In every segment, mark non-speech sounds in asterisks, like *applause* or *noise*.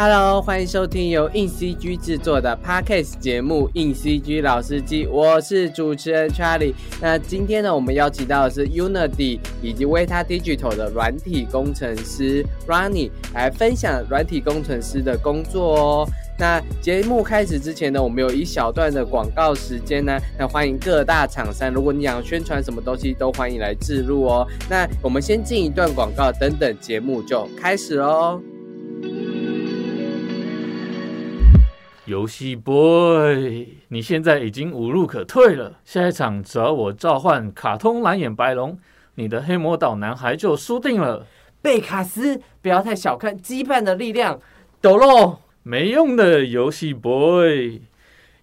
Hello，欢迎收听由硬 CG 制作的 Podcast 节目《硬 CG 老司机》，我是主持人 Charlie。那今天呢，我们邀请到的是 Unity 以及 Vita Digital 的软体工程师 Ronnie 来分享软体工程师的工作哦。那节目开始之前呢，我们有一小段的广告时间呢，那欢迎各大厂商，如果你想宣传什么东西，都欢迎来置入哦。那我们先进一段广告，等等节目就开始喽。游戏 boy，你现在已经无路可退了。下一场只要我召唤卡通蓝眼白龙，你的黑魔岛男孩就输定了。贝卡斯，不要太小看羁绊的力量。抖喽，没用的游戏 boy，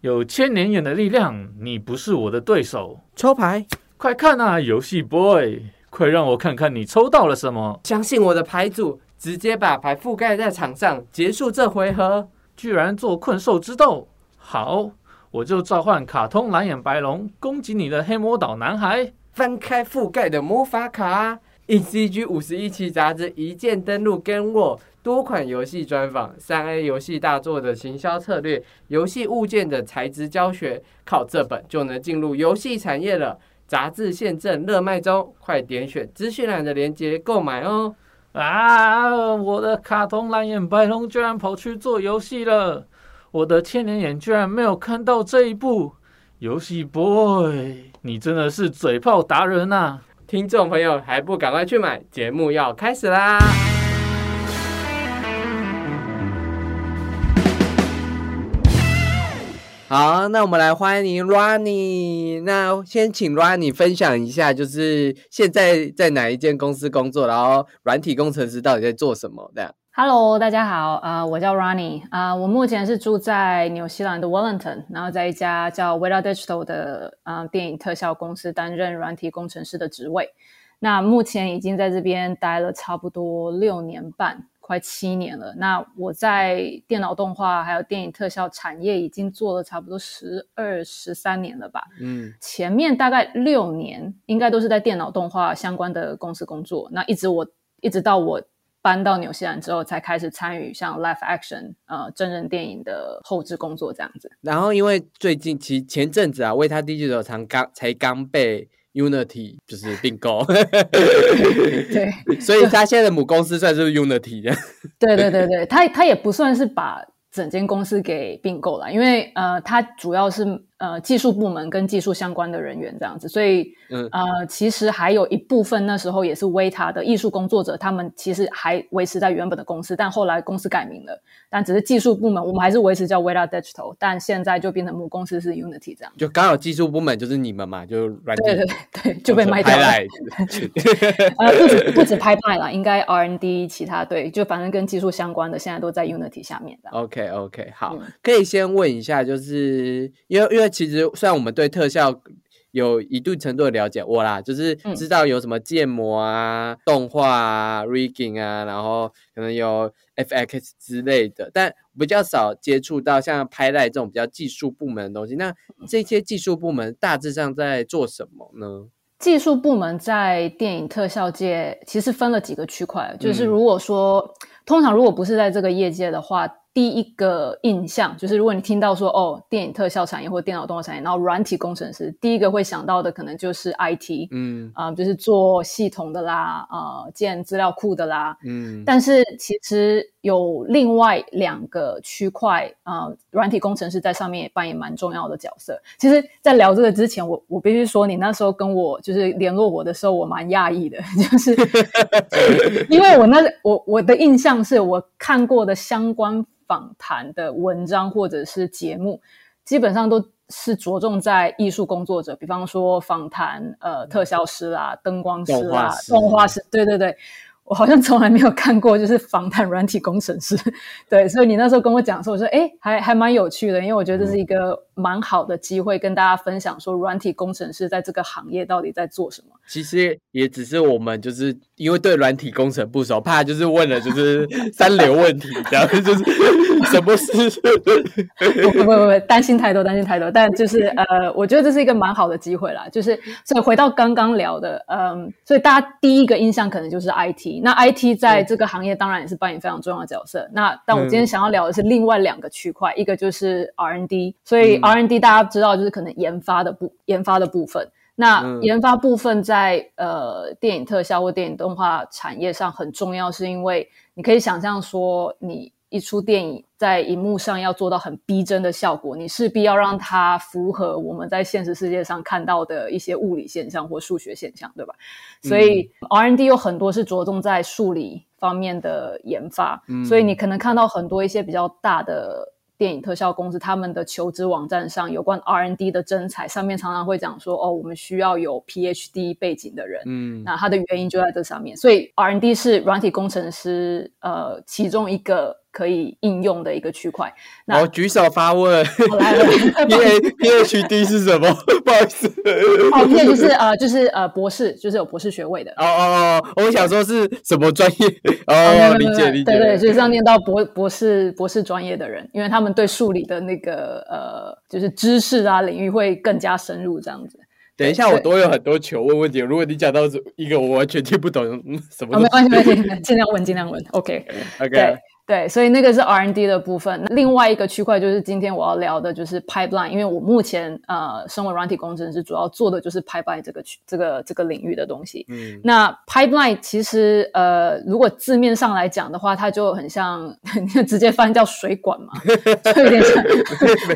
有千年眼的力量，你不是我的对手。抽牌，快看啊，游戏 boy，快让我看看你抽到了什么。相信我的牌组，直接把牌覆盖在场上，结束这回合。居然做困兽之斗，好，我就召唤卡通蓝眼白龙攻击你的黑魔岛男孩。翻开覆盖的魔法卡，ECG 五十一期杂志一键登录，跟我多款游戏专访，三 A 游戏大作的行销策略，游戏物件的材质教学，靠这本就能进入游戏产业了。杂志现正热卖中，快点选资讯栏的链接购买哦。啊！我的卡通蓝眼白龙居然跑去做游戏了，我的千年眼居然没有看到这一步。游戏 boy，你真的是嘴炮达人呐！听众朋友还不赶快去买？节目要开始啦！好，那我们来欢迎 Ronnie。那先请 Ronnie 分享一下，就是现在在哪一间公司工作，然后软体工程师到底在做什么的？Hello，大家好，啊，我叫 Ronnie，啊，我目前是住在纽西兰的 Wellington，然后在一家叫 Vita Digital 的啊电影特效公司担任软体工程师的职位。那目前已经在这边待了差不多六年半。快七年了，那我在电脑动画还有电影特效产业已经做了差不多十二十三年了吧。嗯，前面大概六年应该都是在电脑动画相关的公司工作，那一直我一直到我搬到纽西兰之后，才开始参与像 live action 呃真人电影的后置工作这样子。然后因为最近其前阵子啊，为他第几首才刚才刚被。Unity 就是并购，对，*laughs* 所以他现在的母公司算是 Unity 的。对对对对，他他也不算是把整间公司给并购了，因为呃，他主要是。呃，技术部门跟技术相关的人员这样子，所以嗯呃，其实还有一部分那时候也是 Vita 的艺术工作者，他们其实还维持在原本的公司，但后来公司改名了，但只是技术部门我们还是维持叫 Vita Digital，但现在就变成母公司是 Unity 这样。就刚好技术部门就是你们嘛，就软对对对，就被卖掉了。*laughs* 呃，不止不止拍卖了，应该 R&D 其他对，就反正跟技术相关的，现在都在 Unity 下面的。OK OK，好，可以先问一下，就是因为因为。其实，虽然我们对特效有一定程度的了解，我啦就是知道有什么建模啊、动画啊、rigging 啊，然后可能有 FX 之类的，但比较少接触到像拍赖这种比较技术部门的东西。那这些技术部门大致上在做什么呢？技术部门在电影特效界其实分了几个区块，就是如果说通常如果不是在这个业界的话。第一个印象就是，如果你听到说哦，电影特效产业或电脑动画产业，然后软体工程师，第一个会想到的可能就是 IT，嗯啊，就是做系统的啦，呃，建资料库的啦，嗯。但是其实有另外两个区块啊，软体工程师在上面也扮演蛮重要的角色。其实，在聊这个之前，我我必须说，你那时候跟我就是联络我的时候，我蛮讶异的，*laughs* 就是因为我那我我的印象是我看过的相关。访谈的文章或者是节目，基本上都是着重在艺术工作者，比方说访谈呃特效师啊、灯光师啊、动画师，对对对。我好像从来没有看过，就是访谈软体工程师，*laughs* 对，所以你那时候跟我讲说，我说，哎，还还蛮有趣的，因为我觉得这是一个蛮好的机会，跟大家分享说，软体工程师在这个行业到底在做什么。其实也只是我们就是因为对软体工程不熟，怕就是问了就是三流问题，这样就是什么事？不不不不，担心太多，担心太多。但就是呃，我觉得这是一个蛮好的机会啦，就是所以回到刚刚聊的，嗯，所以大家第一个印象可能就是 IT。IT。那 IT 在这个行业当然也是扮演非常重要的角色。那但我今天想要聊的是另外两个区块，一个就是 R&D。所以 R&D 大家知道就是可能研发的部研发的部分。那研发部分在呃电影特效或电影动画产业上很重要，是因为你可以想象说你。一出电影在荧幕上要做到很逼真的效果，你势必要让它符合我们在现实世界上看到的一些物理现象或数学现象，对吧？所以 R&D 有很多是着重在数理方面的研发，所以你可能看到很多一些比较大的。电影特效公司他们的求职网站上有关 R&D 的征才，上面常常会讲说，哦，我们需要有 PhD 背景的人。嗯，那它的原因就在这上面。所以 R&D 是软体工程师呃其中一个。可以应用的一个区块。我举手发问。来了。*laughs* P H D 是什么？*laughs* 不好意思。哦，P 就是呃，就是呃，博士，就是有博士学位的。哦哦哦，我想说是什么专业？哦，理解理解。对对，就是要念到博博士博士专业的人，因为他们对数理的那个呃，就是知识啊领域会更加深入这样子。等一下，我都有很多球问问题。如果你讲到一个我完全听不懂什么，没关系没关系，尽量问尽量问。OK OK。对，所以那个是 R N D 的部分。另外一个区块就是今天我要聊的，就是 pipeline。因为我目前呃，身为软体工程师，主要做的就是 pipeline 这个区、这个这个领域的东西。嗯，那 pipeline 其实呃，如果字面上来讲的话，它就很像 *laughs* 直接翻叫水管嘛，*laughs* 就有点像。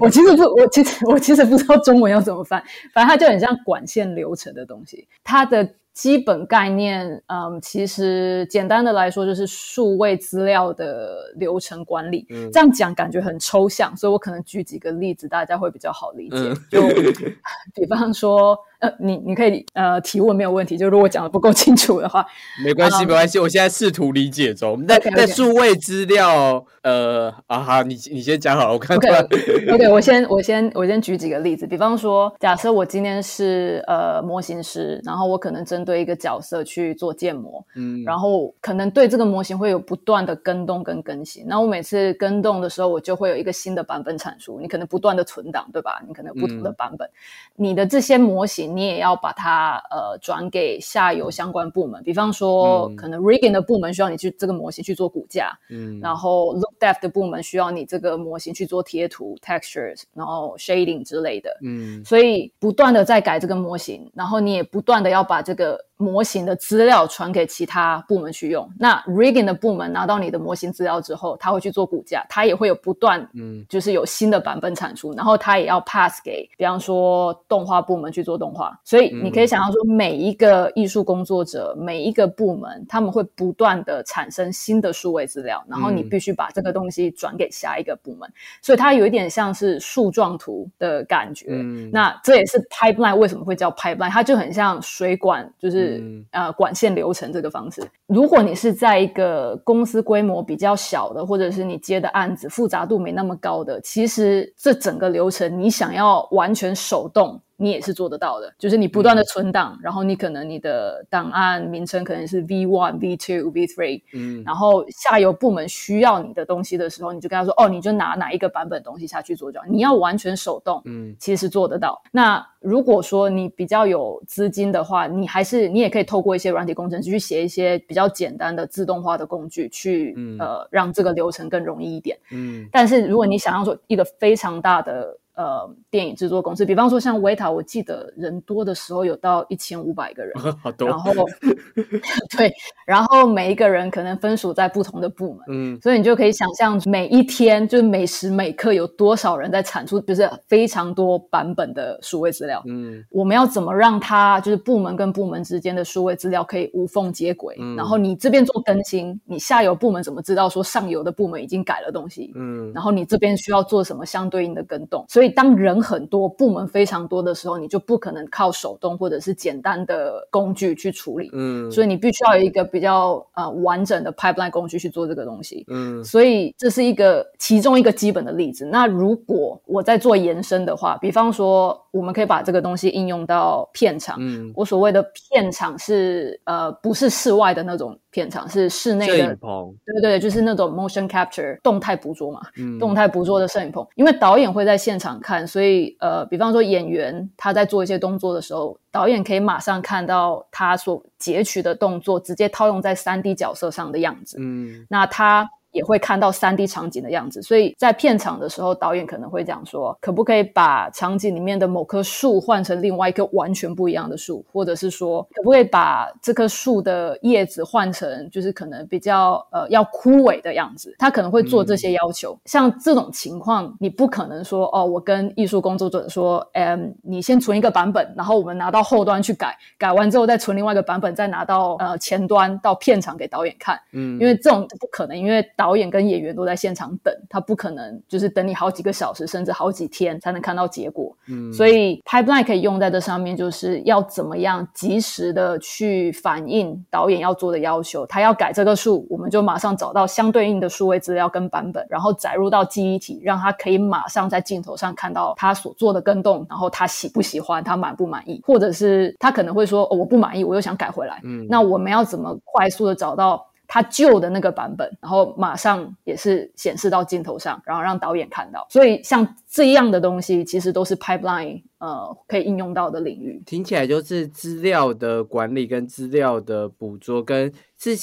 我其实不，我其实我其实不知道中文要怎么翻，反正它就很像管线流程的东西。它的基本概念，嗯，其实简单的来说就是数位资料的流程管理。这样讲感觉很抽象，所以我可能举几个例子，大家会比较好理解。就 *laughs* 比方说。呃，你你可以呃提问没有问题，就如果讲的不够清楚的话，没关系没关系，我现在试图理解中。那那数位资料，呃啊哈，你你先讲好了，我看看。OK，*laughs* 我先我先我先举几个例子，比方说，假设我今天是呃模型师，然后我可能针对一个角色去做建模，嗯，然后可能对这个模型会有不断的跟动跟更新。那我每次跟动的时候，我就会有一个新的版本产出，你可能不断的存档，对吧？你可能不同的版本，你的这些模型。你也要把它呃转给下游相关部门，比方说可能 rigging 的部门需要你去这个模型去做骨架，嗯，然后 look depth 的部门需要你这个模型去做贴图 textures，然后 shading 之类的，嗯，所以不断的在改这个模型，然后你也不断的要把这个。模型的资料传给其他部门去用。那 rigging 的部门拿到你的模型资料之后，他会去做骨架，他也会有不断，嗯，就是有新的版本产出，然后他也要 pass 给，比方说动画部门去做动画。所以你可以想象说，每一个艺术工作者，每一个部门，他们会不断的产生新的数位资料，然后你必须把这个东西转给下一个部门。所以它有一点像是树状图的感觉。那这也是 pipeline 为什么会叫 pipeline，它就很像水管，就是。呃，管线流程这个方式，如果你是在一个公司规模比较小的，或者是你接的案子复杂度没那么高的，其实这整个流程你想要完全手动。你也是做得到的，就是你不断的存档，然后你可能你的档案名称可能是 V one、V two、V three，嗯，然后下游部门需要你的东西的时候，你就跟他说，哦，你就拿哪一个版本东西下去做就好。你要完全手动，嗯，其实做得到。那如果说你比较有资金的话，你还是你也可以透过一些软体工程师去写一些比较简单的自动化的工具，去呃让这个流程更容易一点。嗯，但是如果你想要做一个非常大的呃，电影制作公司，比方说像维塔，我记得人多的时候有到一千五百个人，*laughs* 好多。然后，*laughs* 对，然后每一个人可能分属在不同的部门，嗯，所以你就可以想象每一天就是每时每刻有多少人在产出，就是非常多版本的数位资料。嗯，我们要怎么让它就是部门跟部门之间的数位资料可以无缝接轨？然后你这边做更新，你下游部门怎么知道说上游的部门已经改了东西？嗯，然后你这边需要做什么相对应的跟动？所以。当人很多、部门非常多的时候，你就不可能靠手动或者是简单的工具去处理。嗯，所以你必须要有一个比较呃完整的 pipeline 工具去做这个东西。嗯，所以这是一个其中一个基本的例子。那如果我在做延伸的话，比方说，我们可以把这个东西应用到片场。嗯，我所谓的片场是呃，不是室外的那种片场，是室内的摄影棚。对对对，就是那种 motion capture 动态捕捉嘛，动态捕捉的摄影棚。因为导演会在现场看，所以呃，比方说演员他在做一些动作的时候，导演可以马上看到他所截取的动作，直接套用在三 D 角色上的样子。嗯，那他。也会看到三 D 场景的样子，所以在片场的时候，导演可能会讲说，可不可以把场景里面的某棵树换成另外一棵完全不一样的树，或者是说，可不可以把这棵树的叶子换成就是可能比较呃要枯萎的样子？他可能会做这些要求。像这种情况，你不可能说哦，我跟艺术工作者说，嗯，你先存一个版本，然后我们拿到后端去改，改完之后再存另外一个版本，再拿到呃前端到片场给导演看。嗯，因为这种不可能，因为导演跟演员都在现场等，他不可能就是等你好几个小时，甚至好几天才能看到结果。嗯，所以 pipeline 可以用在这上面，就是要怎么样及时的去反映导演要做的要求。他要改这个数，我们就马上找到相对应的数位资料跟版本，然后载入到记忆体，让他可以马上在镜头上看到他所做的跟动，然后他喜不喜欢，他满不满意，或者是他可能会说哦我不满意，我又想改回来。嗯，那我们要怎么快速的找到？他旧的那个版本，然后马上也是显示到镜头上，然后让导演看到。所以像这样的东西，其实都是 pipeline 呃可以应用到的领域。听起来就是资料的管理跟资料的捕捉，跟是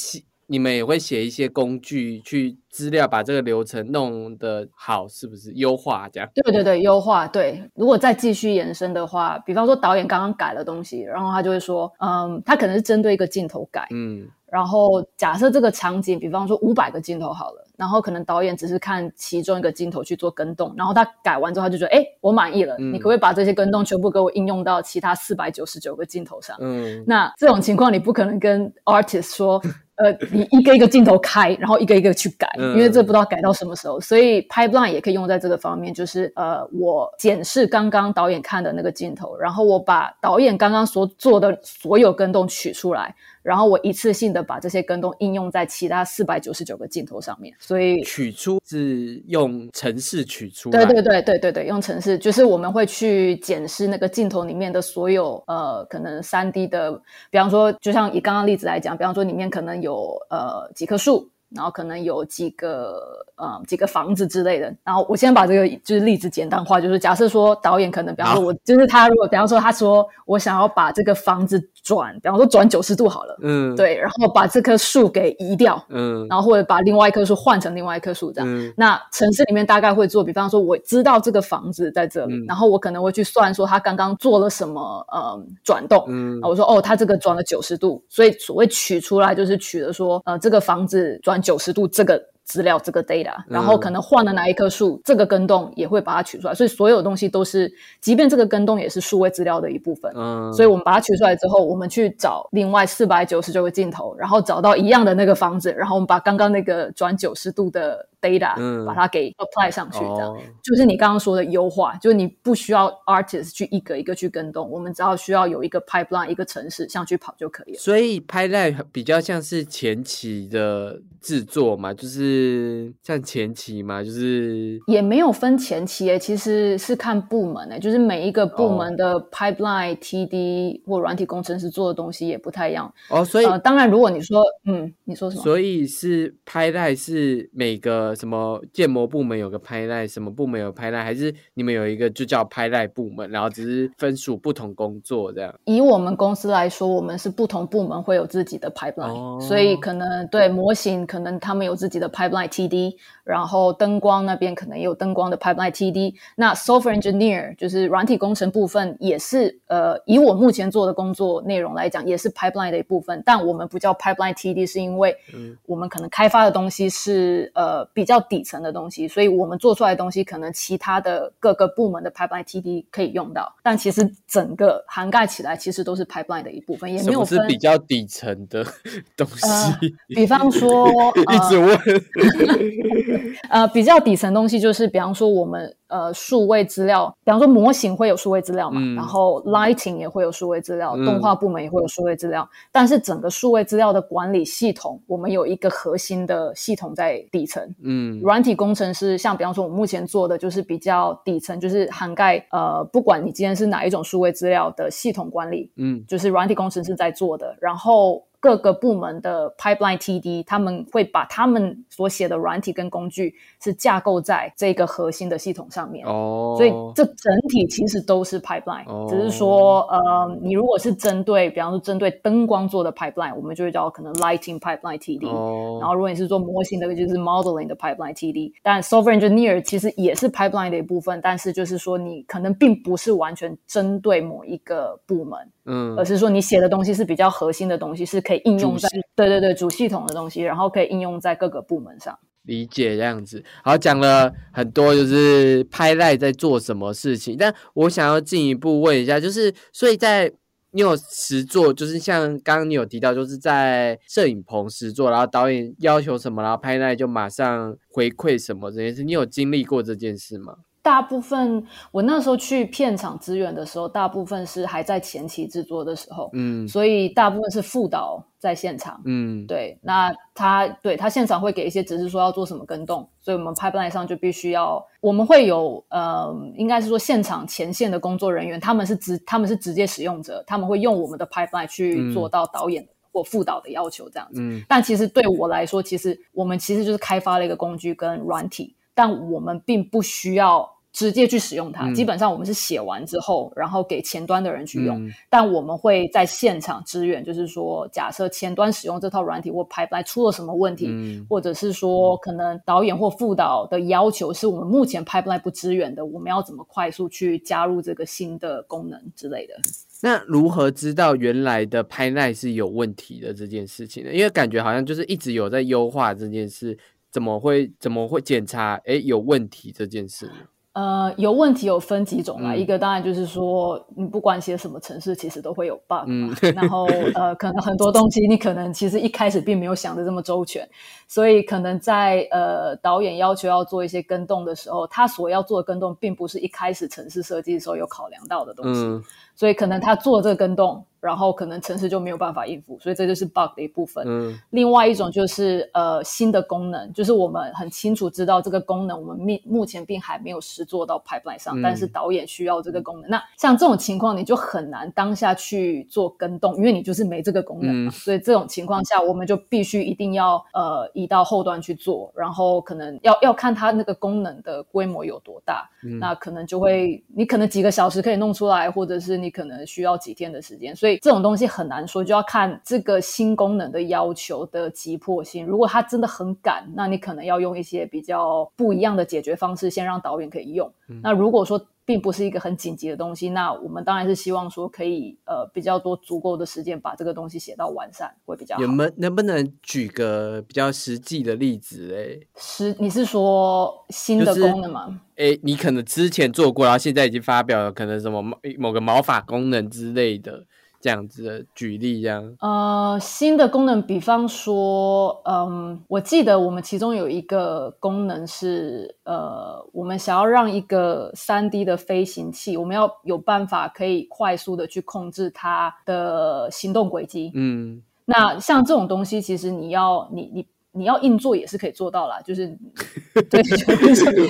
你们也会写一些工具去资料把这个流程弄得好，是不是优化这样？对对对，优化对。如果再继续延伸的话，比方说导演刚刚改了东西，然后他就会说，嗯，他可能是针对一个镜头改，嗯。然后假设这个场景，比方说五百个镜头好了，然后可能导演只是看其中一个镜头去做跟动，然后他改完之后他就觉得，哎，我满意了，你可不可以把这些跟动全部给我应用到其他四百九十九个镜头上？嗯，那这种情况你不可能跟 artist 说，呃，你一个一个镜头开，然后一个一个去改，因为这不知道改到什么时候。所以 pipeline 也可以用在这个方面，就是呃，我检视刚刚导演看的那个镜头，然后我把导演刚刚所做的所有跟动取出来。然后我一次性的把这些跟踪应用在其他四百九十九个镜头上面，所以取出是用程式取出。对对对对对对，用程式就是我们会去检视那个镜头里面的所有呃可能三 D 的，比方说就像以刚刚例子来讲，比方说里面可能有呃几棵树。然后可能有几个呃几个房子之类的。然后我先把这个就是例子简单化，就是假设说导演可能，比方说我就是他，如果比方说他说我想要把这个房子转，比方说转九十度好了，嗯，对，然后把这棵树给移掉，嗯，然后或者把另外一棵树换成另外一棵树这样。那城市里面大概会做，比方说我知道这个房子在这里，然后我可能会去算说他刚刚做了什么呃转动，嗯，我说哦他这个转了九十度，所以所谓取出来就是取的说呃这个房子转。九十度这个资料，这个 data，然后可能换了哪一棵树，这个根洞也会把它取出来，所以所有东西都是，即便这个根洞也是数位资料的一部分。嗯，所以我们把它取出来之后，我们去找另外四百九十九个镜头，然后找到一样的那个房子，然后我们把刚刚那个转九十度的。data，嗯，把它给 apply 上去，这样就是你刚刚说的优化，就是你不需要 artist 去一个一个去跟动，我们只要需要有一个 pipeline，一个城市上去跑就可以了。所以 pipeline 比较像是前期的制作嘛，就是像前期嘛，就是也没有分前期诶，其实是看部门诶，就是每一个部门的 pipeline TD 或软体工程师做的东西也不太一样哦。所以当然，如果你说嗯，你说什么？所以是 pipeline 是每个。什么建模部门有个拍赖，什么部门有拍赖，还是你们有一个就叫拍赖部门，然后只是分属不同工作这样？以我们公司来说，我们是不同部门会有自己的 pipeline，所以可能对模型，可能他们有自己的 pipeline TD。然后灯光那边可能也有灯光的 pipeline TD，那 software engineer 就是软体工程部分也是呃，以我目前做的工作内容来讲，也是 pipeline 的一部分。但我们不叫 pipeline TD，是因为我们可能开发的东西是呃比较底层的东西，所以我们做出来的东西可能其他的各个部门的 pipeline TD 可以用到。但其实整个涵盖起来，其实都是 pipeline 的一部分，也没有是比较底层的东西。比方说，*laughs* 一直问。呃，比较底层东西就是，比方说我们。呃，数位资料，比方说模型会有数位资料嘛，然后 lighting 也会有数位资料，动画部门也会有数位资料，但是整个数位资料的管理系统，我们有一个核心的系统在底层，嗯，软体工程师像比方说我目前做的就是比较底层，就是涵盖呃，不管你今天是哪一种数位资料的系统管理，嗯，就是软体工程师在做的，然后。各个部门的 pipeline TD，他们会把他们所写的软体跟工具是架构在这个核心的系统上面。哦，所以这整体其实都是 pipeline，只是说，呃，你如果是针对，比方说针对灯光做的 pipeline，我们就会叫可能 lighting pipeline TD。哦，然后如果你是做模型的，就是 modeling 的 pipeline TD。但 software engineer 其实也是 pipeline 的一部分，但是就是说你可能并不是完全针对某一个部门。嗯，而是说你写的东西是比较核心的东西，是可以应用在对对对主系统的东西，然后可以应用在各个部门上。理解这样子，好讲了很多，就是拍赖在做什么事情。但我想要进一步问一下，就是所以在你有实做，就是像刚刚你有提到，就是在摄影棚实做，然后导演要求什么，然后拍赖就马上回馈什么这件事，你有经历过这件事吗？大部分我那时候去片场支援的时候，大部分是还在前期制作的时候，嗯，所以大部分是副导在现场，嗯，对，那他对他现场会给一些指示，说要做什么跟动，所以我们 pipeline 上就必须要，我们会有呃，应该是说现场前线的工作人员，他们是直他们是直接使用者，他们会用我们的 pipeline 去做到导演或副导的要求这样子，嗯，但其实对我来说，其实我们其实就是开发了一个工具跟软体，但我们并不需要。直接去使用它，基本上我们是写完之后，然后给前端的人去用。但我们会在现场支援，就是说，假设前端使用这套软体或排来出了什么问题，或者是说可能导演或副导的要求是我们目前 pipeline 不支援的，我们要怎么快速去加入这个新的功能之类的？那如何知道原来的 pipeline 是有问题的这件事情呢？因为感觉好像就是一直有在优化这件事，怎么会怎么会检查哎有问题这件事呢？呃，有问题有分几种啦，一个当然就是说，你不管写什么城市，其实都会有 bug 嘛。然后呃，可能很多东西你可能其实一开始并没有想的这么周全，所以可能在呃导演要求要做一些跟动的时候，他所要做的跟动并不是一开始城市设计的时候有考量到的东西。所以可能他做这个跟动，然后可能城市就没有办法应付，所以这就是 bug 的一部分。嗯，另外一种就是呃新的功能，就是我们很清楚知道这个功能，我们目目前并还没有实做到 pipeline 上，但是导演需要这个功能。那像这种情况，你就很难当下去做跟动，因为你就是没这个功能嘛。所以这种情况下，我们就必须一定要呃移到后端去做，然后可能要要看它那个功能的规模有多大，嗯那可能就会你可能几个小时可以弄出来，或者是你。你可能需要几天的时间，所以这种东西很难说，就要看这个新功能的要求的急迫性。如果它真的很赶，那你可能要用一些比较不一样的解决方式，先让导演可以用。那如果说并不是一个很紧急的东西，那我们当然是希望说可以呃比较多足够的时间把这个东西写到完善，会比较好。有没能不能举个比较实际的例子？哎，实你是说新的功能吗？哎，你可能之前做过，然后现在已经发表了，可能什么某某个毛发功能之类的。这样子的举例，这样呃，新的功能，比方说，嗯，我记得我们其中有一个功能是，呃，我们想要让一个三 D 的飞行器，我们要有办法可以快速的去控制它的行动轨迹。嗯，那像这种东西，其实你要你你。你要硬做也是可以做到啦，就是 *laughs* 对，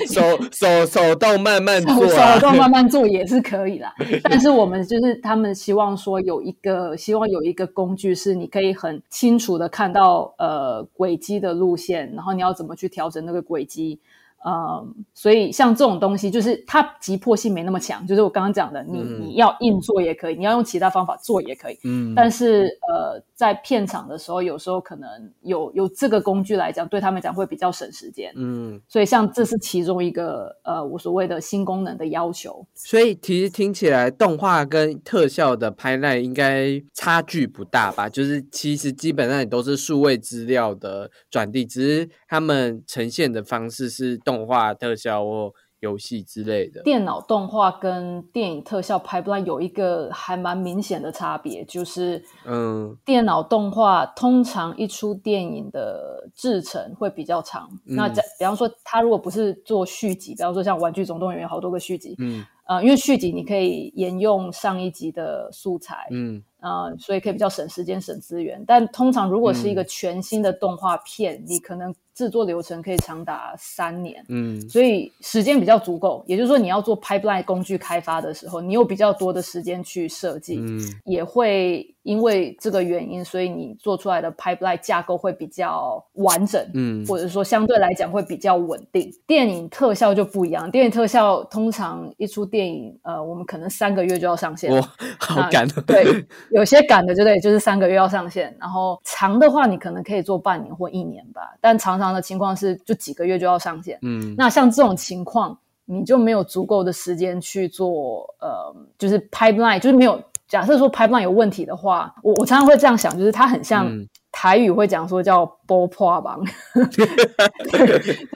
手手手动慢慢做，手动慢慢做也是可以啦。*laughs* 但是我们就是他们希望说有一个，希望有一个工具是你可以很清楚的看到呃轨迹的路线，然后你要怎么去调整那个轨迹。嗯，所以像这种东西，就是它急迫性没那么强。就是我刚刚讲的，你你要硬做也可以，你要用其他方法做也可以。嗯，但是呃，在片场的时候，有时候可能有有这个工具来讲，对他们讲会比较省时间。嗯，所以像这是其中一个呃，我所谓的新功能的要求。所以其实听起来，动画跟特效的拍耐应该差距不大吧？就是其实基本上也都是数位资料的转递，只是他们呈现的方式是。动画特效或游戏之类的，电脑动画跟电影特效拍不来有一个还蛮明显的差别，就是嗯，电脑动画通常一出电影的制程会比较长。那在比方说，他如果不是做续集，比方说像《玩具总动员》有好多个续集，嗯。呃，因为续集你可以沿用上一集的素材，嗯，啊，所以可以比较省时间、省资源。但通常如果是一个全新的动画片，你可能制作流程可以长达三年，嗯所以时间比较足够。也就是说，你要做 pipeline 工具开发的时候，你有比较多的时间去设计，嗯也会因为这个原因，所以你做出来的 pipeline 架构会比较完整，嗯或者说相对来讲会比较稳定。电影特效就不一样，电影特效通常一出电影，呃，我们可能三个月就要上线。哇，好赶哦，对，有些赶的就对，就是三个月要上线，然后长的话你可能可以做半年或一年吧，但常常的情况是就几个月就要上线。嗯那像这种情况，你就没有足够的时间去做，呃，就是 pipeline，就是没有。假设说 pipeline 有问题的话，我我常常会这样想，就是它很像嗯台语会讲说叫“波破吧 *laughs* ”，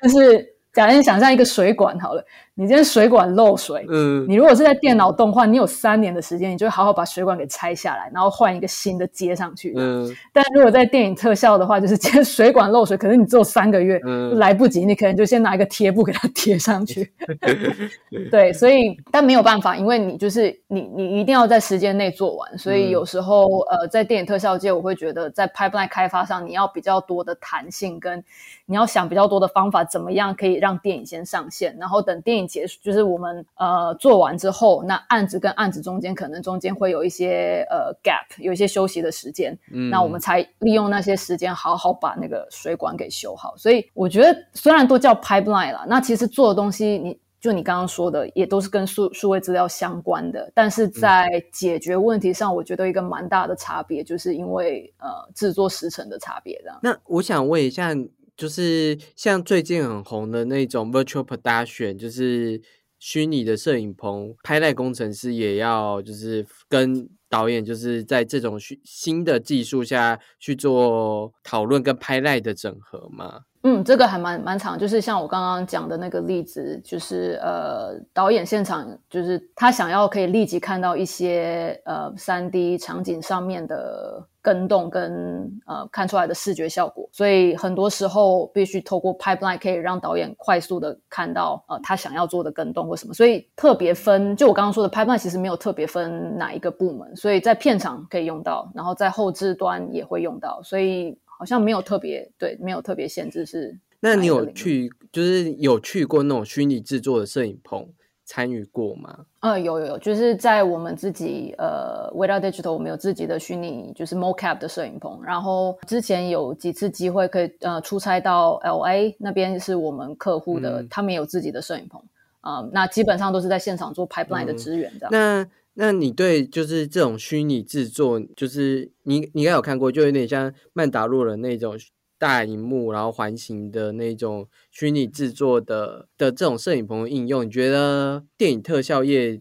就是假设你想象一个水管好了，你今天水管漏水，嗯你如果是在电脑动画，你有三年的时间，你就会好好把水管给拆下来，然后换一个新的接上去。嗯但如果在电影特效的话，就是今天水管漏水，可是你只有三个月，嗯来不及，你可能就先拿一个贴布给它贴上去。*laughs* 对，所以但没有办法，因为你就是你你一定要在时间内做完，所以嗯有时候、呃，在电影特效界，我会觉得在 pipeline 开发上，你要比较多的弹性，跟你要想比较多的方法，怎么样可以让电影先上线，然后等电影结束，就是我们呃做完之后，那案子跟案子中间可能中间会有一些呃 gap，有一些休息的时间，嗯那我们才利用那些时间好好把那个水管给修好。所以我觉得虽然都叫 pipeline 啦，那其实做的东西你。就你刚刚说的，也都是跟数数位资料相关的，但是在解决问题上，我觉得一个蛮大的差别，就是因为呃制作时程的差别这样。那我想问一下，就是像最近很红的那种 virtual production，就是虚拟的摄影棚，拍赖工程师也要就是跟导演就是在这种新新的技术下去做讨论跟拍赖的整合嘛？嗯，这个还蛮蛮长，就是像我刚刚讲的那个例子，就是呃，导演现场就是他想要可以立即看到一些呃三 D 场景上面的跟动跟呃看出来的视觉效果，所以很多时候必须透过 pipeline 可以让导演快速的看到呃他想要做的跟动或什么，所以特别分，就我刚刚说的 pipeline 其实没有特别分哪一个部门，所以在片场可以用到，然后在后置端也会用到，所以。好像没有特别对，没有特别限制是。那你有去就是有去过那种虚拟制作的摄影棚参与过吗？呃，有有有，就是在我们自己呃 w i t h o u t Digital，我们有自己的虚拟就是 mocap 的摄影棚，然后之前有几次机会可以呃出差到 LA 那边是我们客户的，嗯他们有自己的摄影棚啊、呃那基本上都是在现场做 pipeline 的嗯支援这样。那那你对就是这种虚拟制作，就是你你应该有看过，就有点像曼达洛人那种大荧幕，然后环形的那种虚拟制作的的这种摄影棚的应用，你觉得电影特效业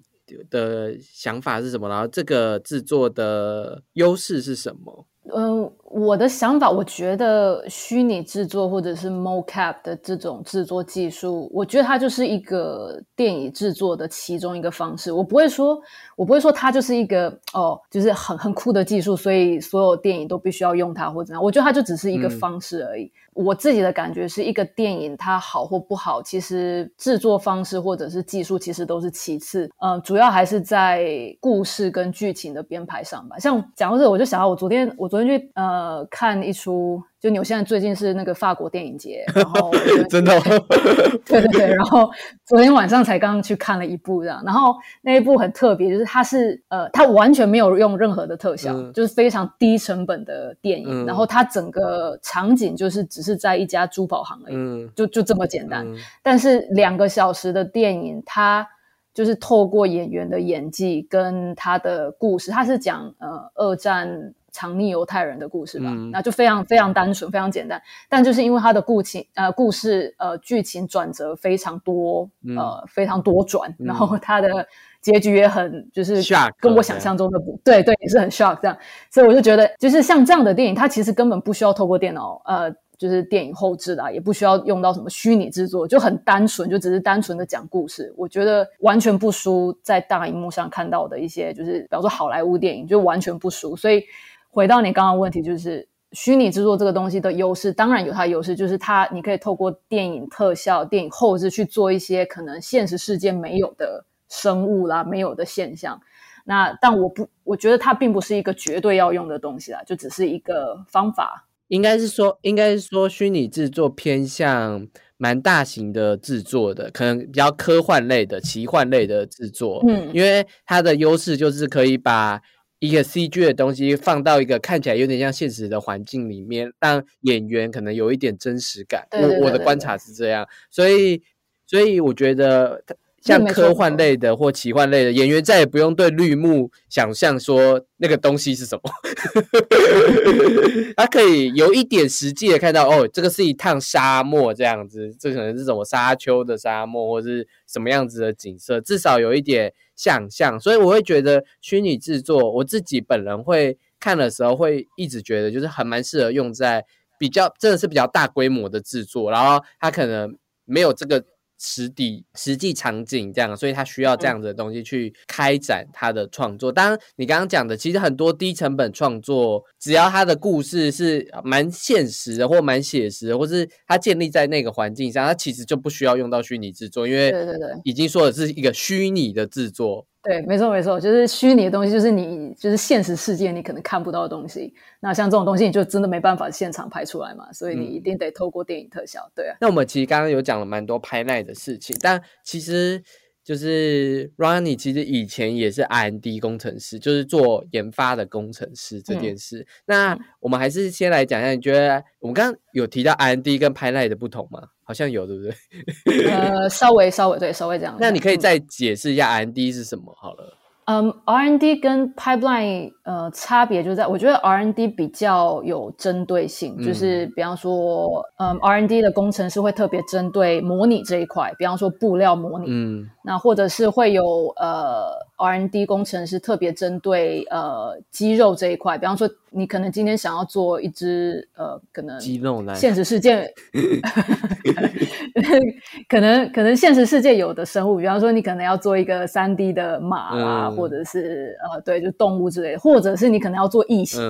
的想法是什么？然后这个制作的优势是什么？嗯，我的想法，我觉得虚拟制作或者是 mocap 的这种制作技术，我觉得它就是一个电影制作的其中一个方式。我不会说，我不会说它就是一个哦，就是很很酷的技术，所以所有电影都必须要用它或怎样。我觉得它就只是一个嗯方式而已。我自己的感觉是一个电影它好或不好，其实制作方式或者是技术其实都是其次，呃，主要还是在故事跟剧情的编排上吧。像讲到这，我就想到我昨天我昨天去呃看一出，就纽现在最近是那个法国电影节，然后 *laughs* 真的哦对对对，然后昨天晚上才刚刚去看了一部这样，然后那一部很特别，就是它是呃，它完全没有用任何的特效，嗯就是非常低成本的电影，嗯然后它整个场景就是只是在一家珠宝行而已，嗯就就这么简单。嗯但是两个小时的电影，它就是透过演员的演技跟他的故事，他是讲呃二战藏匿犹太人的故事吧，嗯那就非常非常单纯，非常简单。但就是因为他的故情呃故事呃剧情转折非常多，嗯呃非常多转，嗯然后他的结局也很就是跟我想象中的不对对，也是很 shock 这样。所以我就觉得，就是像这样的电影，它其实根本不需要透过电脑，呃，就是电影后置啦，也不需要用到什么虚拟制作，就很单纯，就只是单纯的讲故事。我觉得完全不输在大荧幕上看到的一些，就是比方说好莱坞电影，就完全不输。所以回到你刚刚问题，就是。虚拟制作这个东西的优势，当然有它的优势，就是它你可以透过电影特效、电影后置去做一些可能现实世界没有的生物啦、没有的现象。那但我不，我觉得它并不是一个绝对要用的东西啦，就只是一个方法。应该是说，应该是说，虚拟制作偏向蛮大型的制作的，可能比较科幻类的、奇幻类的制作。嗯，因为它的优势就是可以把一个 CG 的东西放到一个看起来有点像现实的环境里面，让演员可能有一点真实感。我我的观察是这样，所以，所以我觉得。像科幻类的或奇幻类的演员，再也不用对绿幕想象说那个东西是什么，*laughs* 他可以有一点实际的看到，哦，这个是一趟沙漠这样子，这可能是什么沙丘的沙漠，或是什么样子的景色，至少有一点想象。所以我会觉得虚拟制作，我自己本人会看的时候，会一直觉得就是很蛮适合用在比较真的是比较大规模的制作，然后他可能没有这个。实地实际场景这样，所以他需要这样子的东西去开展他的创作。当然，你刚刚讲的，其实很多低成本创作，只要他的故事是蛮现实的，或蛮写实的，或是他建立在那个环境上，他其实就不需要用到虚拟制作，因为对对对，已经说的是一个虚拟的制作。对，没错没错，就是虚拟的东西，就是你就是现实世界你可能看不到的东西。那像这种东西，你就真的没办法现场拍出来嘛，所以你一定得透过电影特效。对啊。那我们其实刚刚有讲了蛮多拍耐的事情，但其实。就是 Ronnie 其实以前也是 R&D 工程师，就是做研发的工程师这件事。那我们还是先来讲一下，你觉得我们刚刚有提到 R&D 跟拍耐的不同吗？好像有，对不对？呃，稍微稍微对，稍微这样。那你可以再解释一下 R&D 是什么？好了。嗯，R&D 跟 pipeline 呃差别就在，我觉得 R&D 比较有针对性，就是比方说，嗯，R&D 的工程师会特别针对模拟这一块，比方说布料模拟，嗯，那或者是会有呃。R&D 工程师特别针对呃肌肉这一块，比方说你可能今天想要做一只呃可能肌肉男现实世界，*laughs* 可能可能现实世界有的生物，比方说你可能要做一个三 D 的马啊，或者是呃对，就动物之类的，或者是你可能要做异形，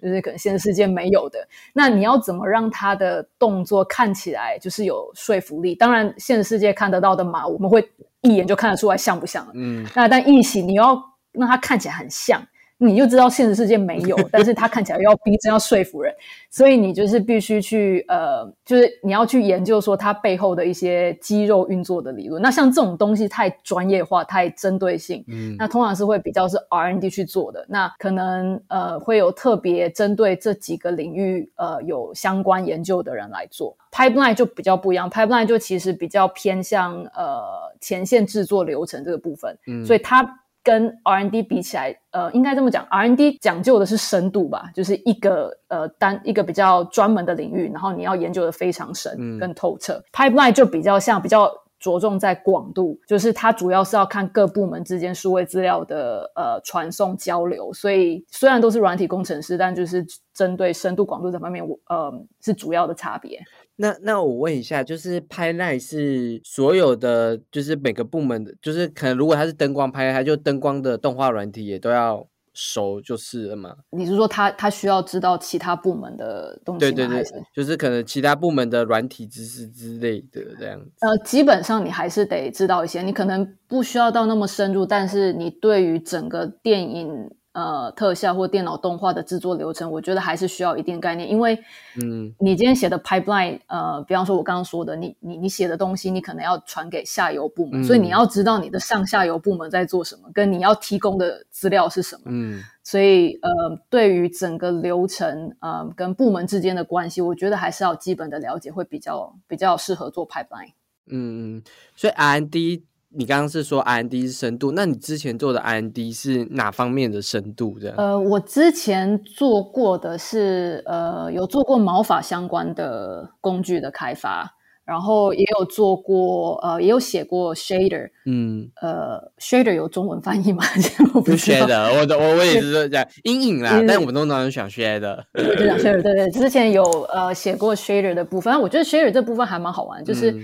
就是可能现实世界没有的，那你要怎么让它的动作看起来就是有说服力？当然，现实世界看得到的马，我们会。一眼就看得出来像不像了，嗯，那但异形你要让它看起来很像。你就知道现实世界没有，*laughs* 但是他看起来要逼真，要说服人，所以你就是必须去呃，就是你要去研究说它背后的一些肌肉运作的理论。那像这种东西太专业化、太针对性，嗯，那通常是会比较是 R&D 去做的。那可能呃会有特别针对这几个领域呃有相关研究的人来做。Pipeline 就比较不一样，Pipeline 就其实比较偏向呃前线制作流程这个部分，嗯，所以它。跟 R&D 比起来，呃，应该这么讲，R&D 讲究的是深度吧，就是一个呃单一个比较专门的领域，然后你要研究的非常深跟透彻。Pipeline 就比较像比较着重在广度，就是它主要是要看各部门之间数位资料的呃传送交流。所以虽然都是软体工程师，但就是针对深度广度这方面，我呃是主要的差别。那那我问一下，就是拍耐是所有的，就是每个部门的，就是可能如果他是灯光拍，他就灯光的动画软体也都要熟就是了嘛？你是说他他需要知道其他部门的东西？对对对，就是可能其他部门的软体知识之类的这样子。呃，基本上你还是得知道一些，你可能不需要到那么深入，但是你对于整个电影。呃，特效或电脑动画的制作流程，我觉得还是需要一定概念，因为，嗯，你今天写的 pipeline，呃，比方说我刚刚说的，你你你写的东西，你可能要传给下游部门，所以你要知道你的上下游部门在做什么，跟你要提供的资料是什么，嗯，所以呃，对于整个流程，呃，跟部门之间的关系，我觉得还是要基本的了解，会比较比较适合做 pipeline。嗯嗯，所以 R&D。你刚刚是说 R N D 是深度，那你之前做的 R N D 是哪方面的深度？的？呃，我之前做过的是，呃，有做过毛发相关的工具的开发，然后也有做过，呃，也有写过 shader。嗯，呃，shader 有中文翻译吗？*laughs* 我不 shader，我我我也是讲阴影啦，但我们通常想 shader。就讲 shader，对对，之前有呃写过 shader 的部分，我觉得 shader 这部分还蛮好玩，就是。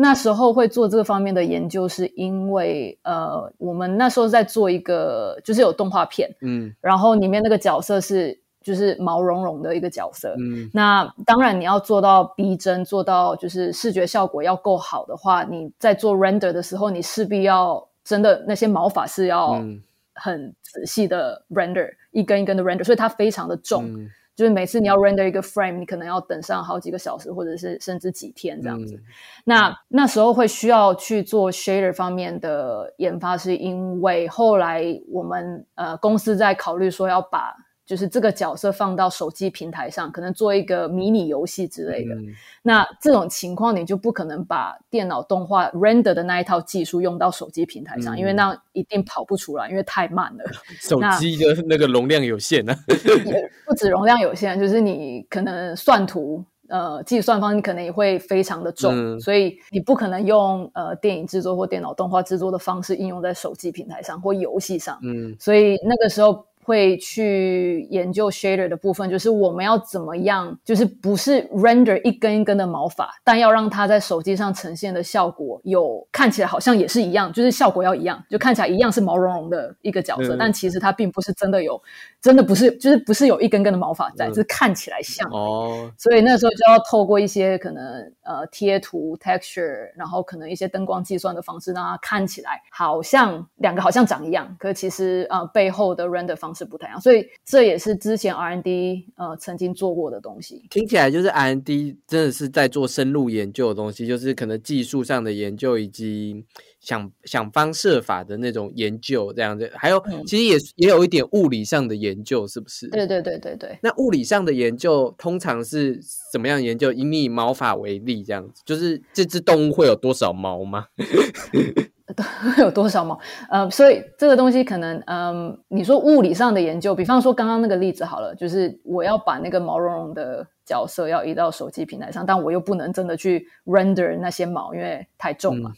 那时候会做这个方面的研究，是因为呃，我们那时候在做一个，就是有动画片，嗯，然后里面那个角色是就是毛茸茸的一个角色，嗯，那当然你要做到逼真，做到就是视觉效果要够好的话，你在做 render 的时候，你势必要真的那些毛发是要很仔细的 render，一根一根的 render，所以它非常的重。就是每次你要 render 一个 frame，你可能要等上好几个小时，或者是甚至几天这样子。那那时候会需要去做 shader 方面的研发，是因为后来我们呃公司在考虑说要把。就是这个角色放到手机平台上，可能做一个迷你游戏之类的。那这种情况，你就不可能把电脑动画 render 的那一套技术用到手机平台上，因为那一定跑不出来，因为太慢了。*laughs* 手机的那个容量有限啊，*laughs* 不止容量有限，就是你可能算图呃计算方，你可能也会非常的重，所以你不可能用呃电影制作或电脑动画制作的方式应用在手机平台上或游戏上。嗯，所以那个时候。会去研究 shader 的部分，就是我们要怎么样，就是不是 render 一根一根的毛发，但要让它在手机上呈现的效果有看起来好像也是一样，就是效果要一样，就看起来一样是毛茸茸的一个角色，但其实它并不是真的有，真的不是，就是不是有一根根的毛发在，就是看起来像哦。所以那时候就要透过一些可能呃贴图 texture，然后可能一些灯光计算的方式，让它看起来好像两个好像长一样，可其实呃背后的 render 方式。不太一样，所以这也是之前 R N D 呃曾经做过的东西。听起来就是 R N D 真的是在做深入研究的东西，就是可能技术上的研究，以及想想方设法的那种研究这样子。还有其实也也有一点物理上的研究，是不是？对对对对对。那物理上的研究通常是怎么样研究？以你毛发为例，这样子，就是这只动物会有多少毛吗？*laughs* *laughs* 有多少毛？呃，所以这个东西可能，嗯，你说物理上的研究，比方说刚刚那个例子好了，就是我要把那个毛茸茸的角色要移到手机平台上，但我又不能真的去 render 那些毛，因为太重了，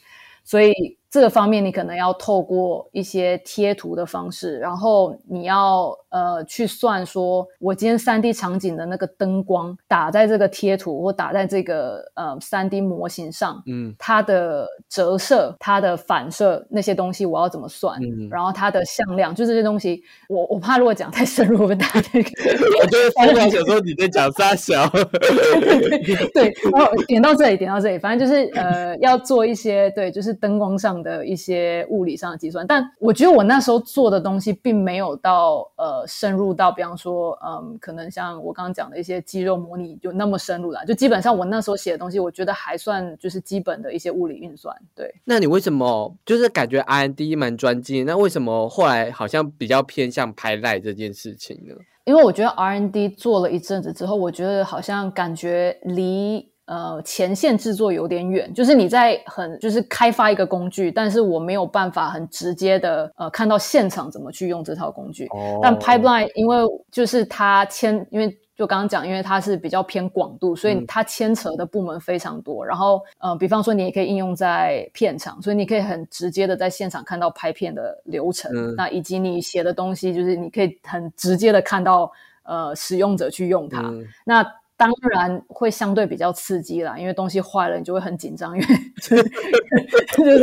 所以。这个方面，你可能要透过一些贴图的方式，然后你要呃去算说，我今天三 D 场景的那个灯光打在这个贴图或打在这个呃三 D 模型上，嗯，它的折射、它的反射那些东西，我要怎么算？嗯然后它的向量，就这些东西，我我怕如果讲太深入，会大家那个。*laughs* 我就是疯狂想说你在讲沙小。*laughs* 对，然后点到这里，点到这里，反正就是呃要做一些对，就是灯光上。的一些物理上的计算，但我觉得我那时候做的东西并没有到呃深入到，比方说嗯，可能像我刚刚讲的一些肌肉模拟就那么深入了。就基本上我那时候写的东西，我觉得还算就是基本的一些物理运算。对，那你为什么就是感觉 R N D 蛮专精？那为什么后来好像比较偏向拍赖这件事情呢？因为我觉得 R N D 做了一阵子之后，我觉得好像感觉离。呃，前线制作有点远，就是你在很就是开发一个工具，但是我没有办法很直接的呃看到现场怎么去用这套工具。但 Pipeline 因为就是它牵，因为就刚刚讲，因为它是比较偏广度，所以它牵扯的部门非常多。然后呃，比方说你也可以应用在片场，所以你可以很直接的在现场看到拍片的流程，那以及你写的东西，就是你可以很直接的看到呃使用者去用它。那当然会相对比较刺激啦，因为东西坏了，你就会很紧张，因为 *laughs* 就是，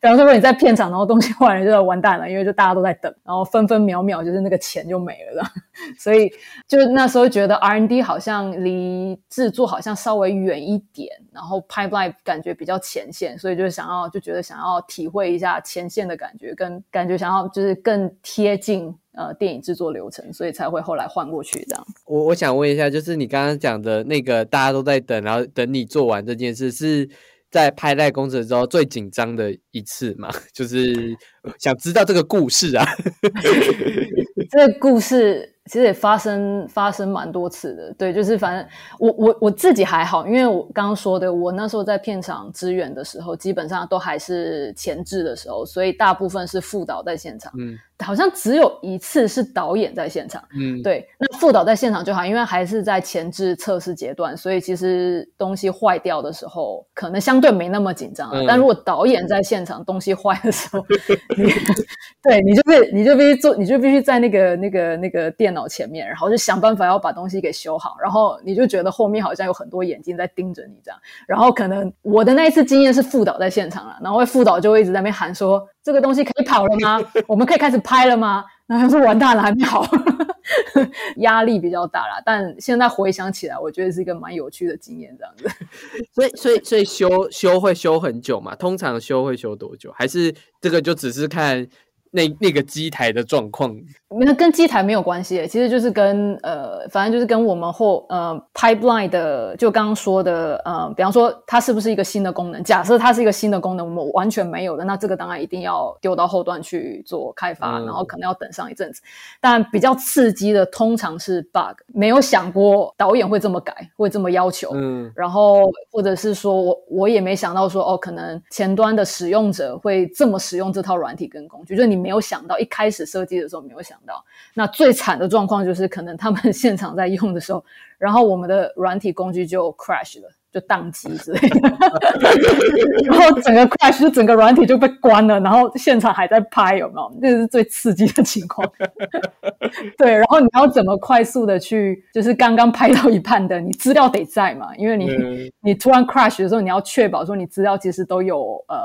比方说，如果你在片场，然后东西坏了，就要完蛋了，因为就大家都在等，然后分分秒秒就是那个钱就没了，*laughs* 所以就那时候觉得 R N D 好像离制作好像稍微远一点，然后 pipeline 感觉比较前线，所以就想要就觉得想要体会一下前线的感觉，跟感觉想要就是更贴近。呃，电影制作流程，所以才会后来换过去这样。我我想问一下，就是你刚刚讲的那个大家都在等，然后等你做完这件事，是在拍赖工程之后最紧张的一次吗？*laughs* 就是想知道这个故事啊。*laughs* 这个故事。其实也发生发生蛮多次的，对，就是反正我我我自己还好，因为我刚刚说的，我那时候在片场支援的时候，基本上都还是前置的时候，所以大部分是副导在现场，嗯，好像只有一次是导演在现场，嗯，对，那副导在现场就好，因为还是在前置测试阶段，所以其实东西坏掉的时候，可能相对没那么紧张，但如果导演在现场，东西坏的时候，对，你就是你就必须做，你就必须在那个那个那个电脑。前面，然后就想办法要把东西给修好，然后你就觉得后面好像有很多眼睛在盯着你这样，然后可能我的那一次经验是副导在现场了，然后副导就会一直在那边喊说：“这个东西可以跑了吗？*laughs* 我们可以开始拍了吗？”然后他说：“完蛋了，还没好。*laughs* ”压力比较大啦，但现在回想起来，我觉得是一个蛮有趣的经验这样子。*laughs* 所以，所以，所以修修会修很久嘛？通常修会修多久？还是这个就只是看？那那个机台的状况？那跟机台没有关系，其实就是跟呃，反正就是跟我们后呃 pipeline 的，就刚刚说的呃，比方说它是不是一个新的功能？假设它是一个新的功能，我们完全没有的，那这个当然一定要丢到后端去做开发，然后可能要等上一阵子。但比较刺激的通常是 bug，没有想过导演会这么改，会这么要求。嗯，然后或者是说我我也没想到说哦，可能前端的使用者会这么使用这套软体跟工具，就是你没有想到一开始设计的时候没有想。到那最惨的状况就是，可能他们 *laughs* 现场在用的时候，然后我们的软体工具就 crash 了。就宕机之类的，*laughs* 然后整个 crash 就整个软体就被关了，然后现场还在拍，有没有？这是最刺激的情况。*laughs* 对，然后你要怎么快速的去，就是刚刚拍到一半的，你资料得在嘛？因为你你突然 crash 的时候，你要确保说你资料其实都有呃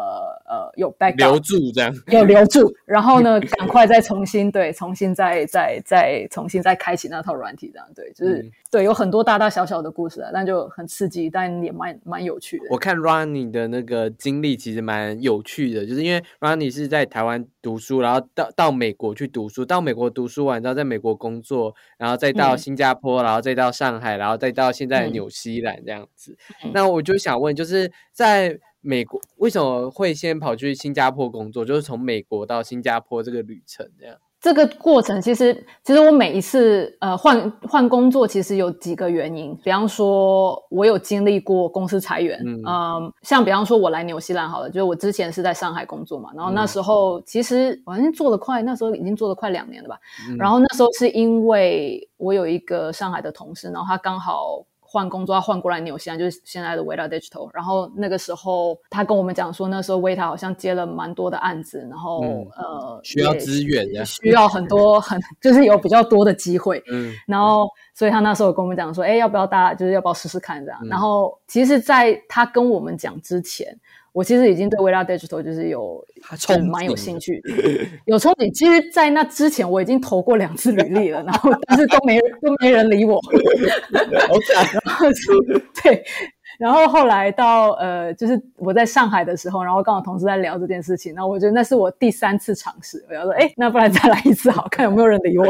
呃有 back 留住这样，有留住，然后呢，*laughs* 赶快再重新对，重新再再再重新再开启那套软体，这样对，就是对，有很多大大小小的故事啊，但就很刺激，但。也蛮蛮有趣的。我看 Ronnie 的那个经历其实蛮有趣的，就是因为 Ronnie 是在台湾读书，然后到到美国去读书，到美国读书完之后在美国工作，然后再到新加坡，然后再到上海，然后再到现在纽西兰这样子。那我就想问，就是在美国为什么会先跑去新加坡工作？就是从美国到新加坡这个旅程这样。这个过程其实，其实我每一次呃换换工作，其实有几个原因。比方说，我有经历过公司裁员，嗯，像比方说，我来纽西兰好了，就是我之前是在上海工作嘛，然后那时候其实好像做了快，那时候已经做了快两年了吧。然后那时候是因为我有一个上海的同事，然后他刚好。换工作要换过来纽西兰，就是现在的 Vita Digital。然后那个时候他跟我们讲说，那时候 Vita 好像接了蛮多的案子，然后呃需要资源，需要很多 *laughs* 很就是有比较多的机会。嗯，然后所以他那时候跟我们讲说，哎，要不要大家就是要不要试试看这样？然后其实，在他跟我们讲之前。我其实已经对 v i l a Digital 就是有蛮有兴趣，*laughs* 有憧憬。其实，在那之前，我已经投过两次履历了，然后但是都没都没人理我。好惨，然后对。然后后来到呃，就是我在上海的时候，然后刚好同事在聊这件事情，然后我觉得那是我第三次尝试，我要说，哎，那不然再来一次，好看有没有人理我。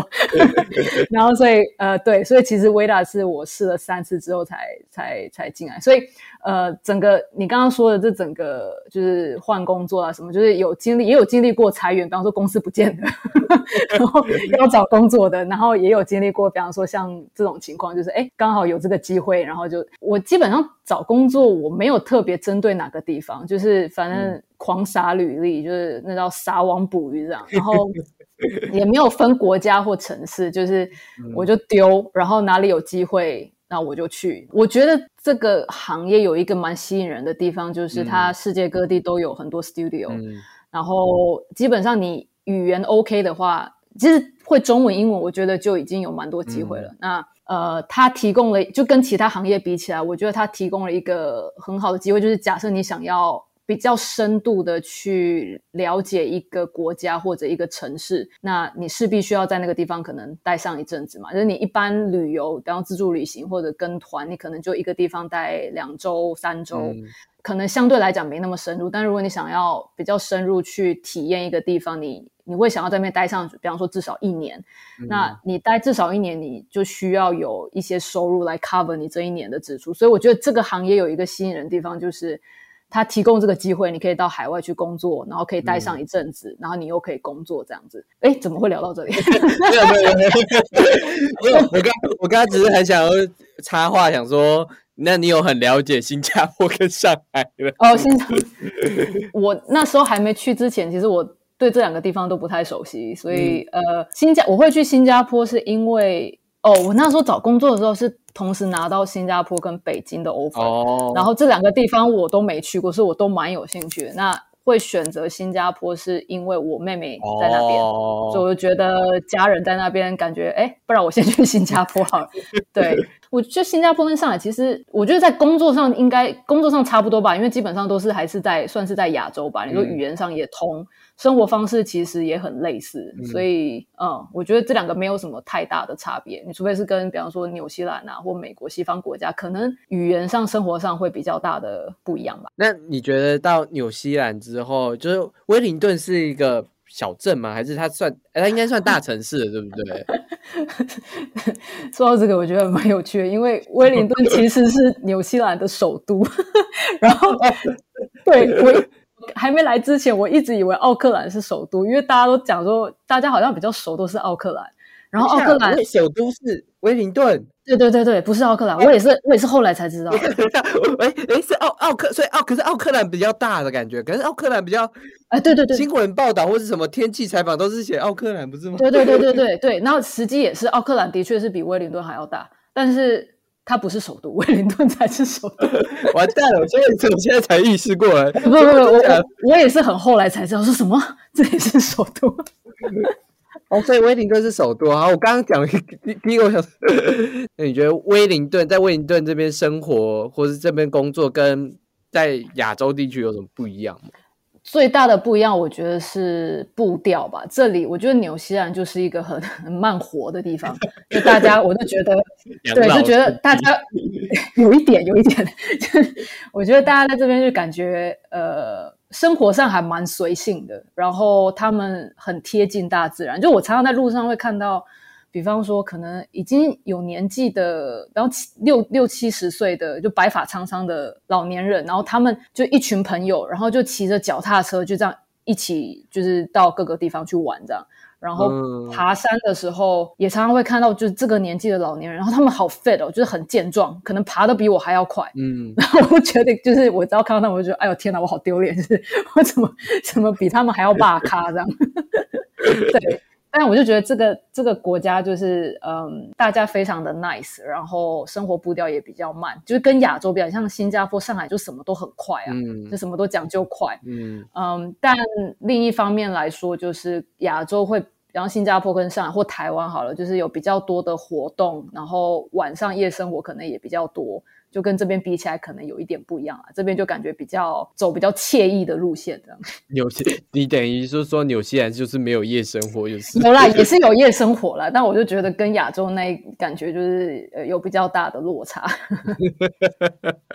*laughs* 然后所以呃，对，所以其实 Vita 是我试了三次之后才才才进来，所以呃，整个你刚刚说的这整个就是换工作啊什么，就是有经历也有经历过裁员，比方说公司不见了，然后要找工作的，然后也有经历过，比方说像这种情况，就是哎，刚好有这个机会，然后就我基本上。找工作我没有特别针对哪个地方，就是反正狂撒履历，就是那叫撒网捕鱼这样，然后 *laughs* 也没有分国家或城市，就是我就丢，然后哪里有机会，那我就去。我觉得这个行业有一个蛮吸引人的地方，就是它世界各地都有很多 studio，然后基本上你语言 OK 的话，其实会中文、英文，我觉得就已经有蛮多机会了。那呃，它提供了就跟其他行业比起来，我觉得它提供了一个很好的机会，就是假设你想要比较深度的去了解一个国家或者一个城市，那你势必需要在那个地方可能待上一阵子嘛。就是你一般旅游，比方自助旅行或者跟团，你可能就一个地方待两周、三周，可能相对来讲没那么深入。但如果你想要比较深入去体验一个地方，你你会想要在那边待上，比方说至少一年，那你待至少一年，你就需要有一些收入来 cover 你这一年的支出。所以我觉得这个行业有一个吸引人的地方，就是它提供这个机会，你可以到海外去工作，然后可以待上一阵子，然后你又可以工作这样子。哎，怎么会聊到这里？*laughs* 没有没有没有，我刚我刚刚只是很想要插话，想说，那你有很了解新加坡跟上海吗？哦，新加坡，我那时候还没去之前，其实我。对这两个地方都不太熟悉，所以呃，新加我会去新加坡是因为哦，我那时候找工作的时候是同时拿到新加坡跟北京的 offer，然后这两个地方我都没去过，所以我都蛮有兴趣的。那会选择新加坡是因为我妹妹在那边，所以我就觉得家人在那边，感觉哎，不然我先去新加坡好了。*laughs* 对我觉得新加坡跟上海其实，我觉得在工作上应该工作上差不多吧，因为基本上都是还是在算是在亚洲吧，你说语言上也通。生活方式其实也很类似，所以嗯，我觉得这两个没有什么太大的差别。你除非是跟比方说纽西兰啊或美国西方国家，可能语言上、生活上会比较大的不一样吧。那你觉得到纽西兰之后，就是威灵顿是一个小镇吗？还是它算？它应该算大城市的，对不对？*laughs* 说到这个，我觉得蛮有趣的，因为威灵顿其实是纽西兰的首都。*laughs* 然后，对我还没来之前，我一直以为奥克兰是首都，因为大家都讲说，大家好像比较熟都是奥克兰。然后奥克兰首都是威灵顿。对对对对，不是奥克兰，我也是我也是后来才知道。*laughs* 哎哎，是奥奥克，所以奥可是奥克兰比较大的感觉，可是奥克兰比较哎，对对对，新闻报道或是什么天气采访都是写奥克兰，不是吗？对对对对对对，然后实际也是奥克兰的确是比威灵顿还要大，但是它不是首都，*laughs* 威灵顿才是首都。*laughs* 完蛋了，我现在我现在才意识过来，不不不，我我也是很后来才知道，说什么 *laughs* 这也是首都。哦，所以威灵顿是首都啊！我刚刚讲第第一个，我想，那你觉得威灵顿在威灵顿这边生活，或是这边工作，跟在亚洲地区有什么不一样吗？最大的不一样，我觉得是步调吧。这里我觉得纽西兰就是一个很 *laughs* 很慢活的地方，就大家我就觉得，对，就觉得大家有一点有一点，就 *laughs* 我觉得大家在这边就感觉呃。生活上还蛮随性的，然后他们很贴近大自然。就我常常在路上会看到，比方说可能已经有年纪的，然后七六六七十岁的，就白发苍苍的老年人，然后他们就一群朋友，然后就骑着脚踏车就这样一起，就是到各个地方去玩这样。然后爬山的时候，也常常会看到，就是这个年纪的老年人，然后他们好 fit 哦，就是很健壮，可能爬的比我还要快。嗯，*laughs* 然后我觉得，就是我只要看到他们，我就觉得，哎呦天哪，我好丢脸，就是 *laughs* 我怎么怎么比他们还要霸咖这样。*laughs* 对，但我就觉得这个这个国家就是，嗯，大家非常的 nice，然后生活步调也比较慢，就是跟亚洲比较像新加坡、上海，就什么都很快啊，就什么都讲究快。嗯嗯，但另一方面来说，就是亚洲会。然后新加坡跟上海或台湾好了，就是有比较多的活动，然后晚上夜生活可能也比较多，就跟这边比起来可能有一点不一样啊。这边就感觉比较走比较惬意的路线这样。*laughs* 纽西，你等于是说纽西兰就是没有夜生活，就是有啦，也是有夜生活啦，但我就觉得跟亚洲那感觉就是呃有比较大的落差。*laughs*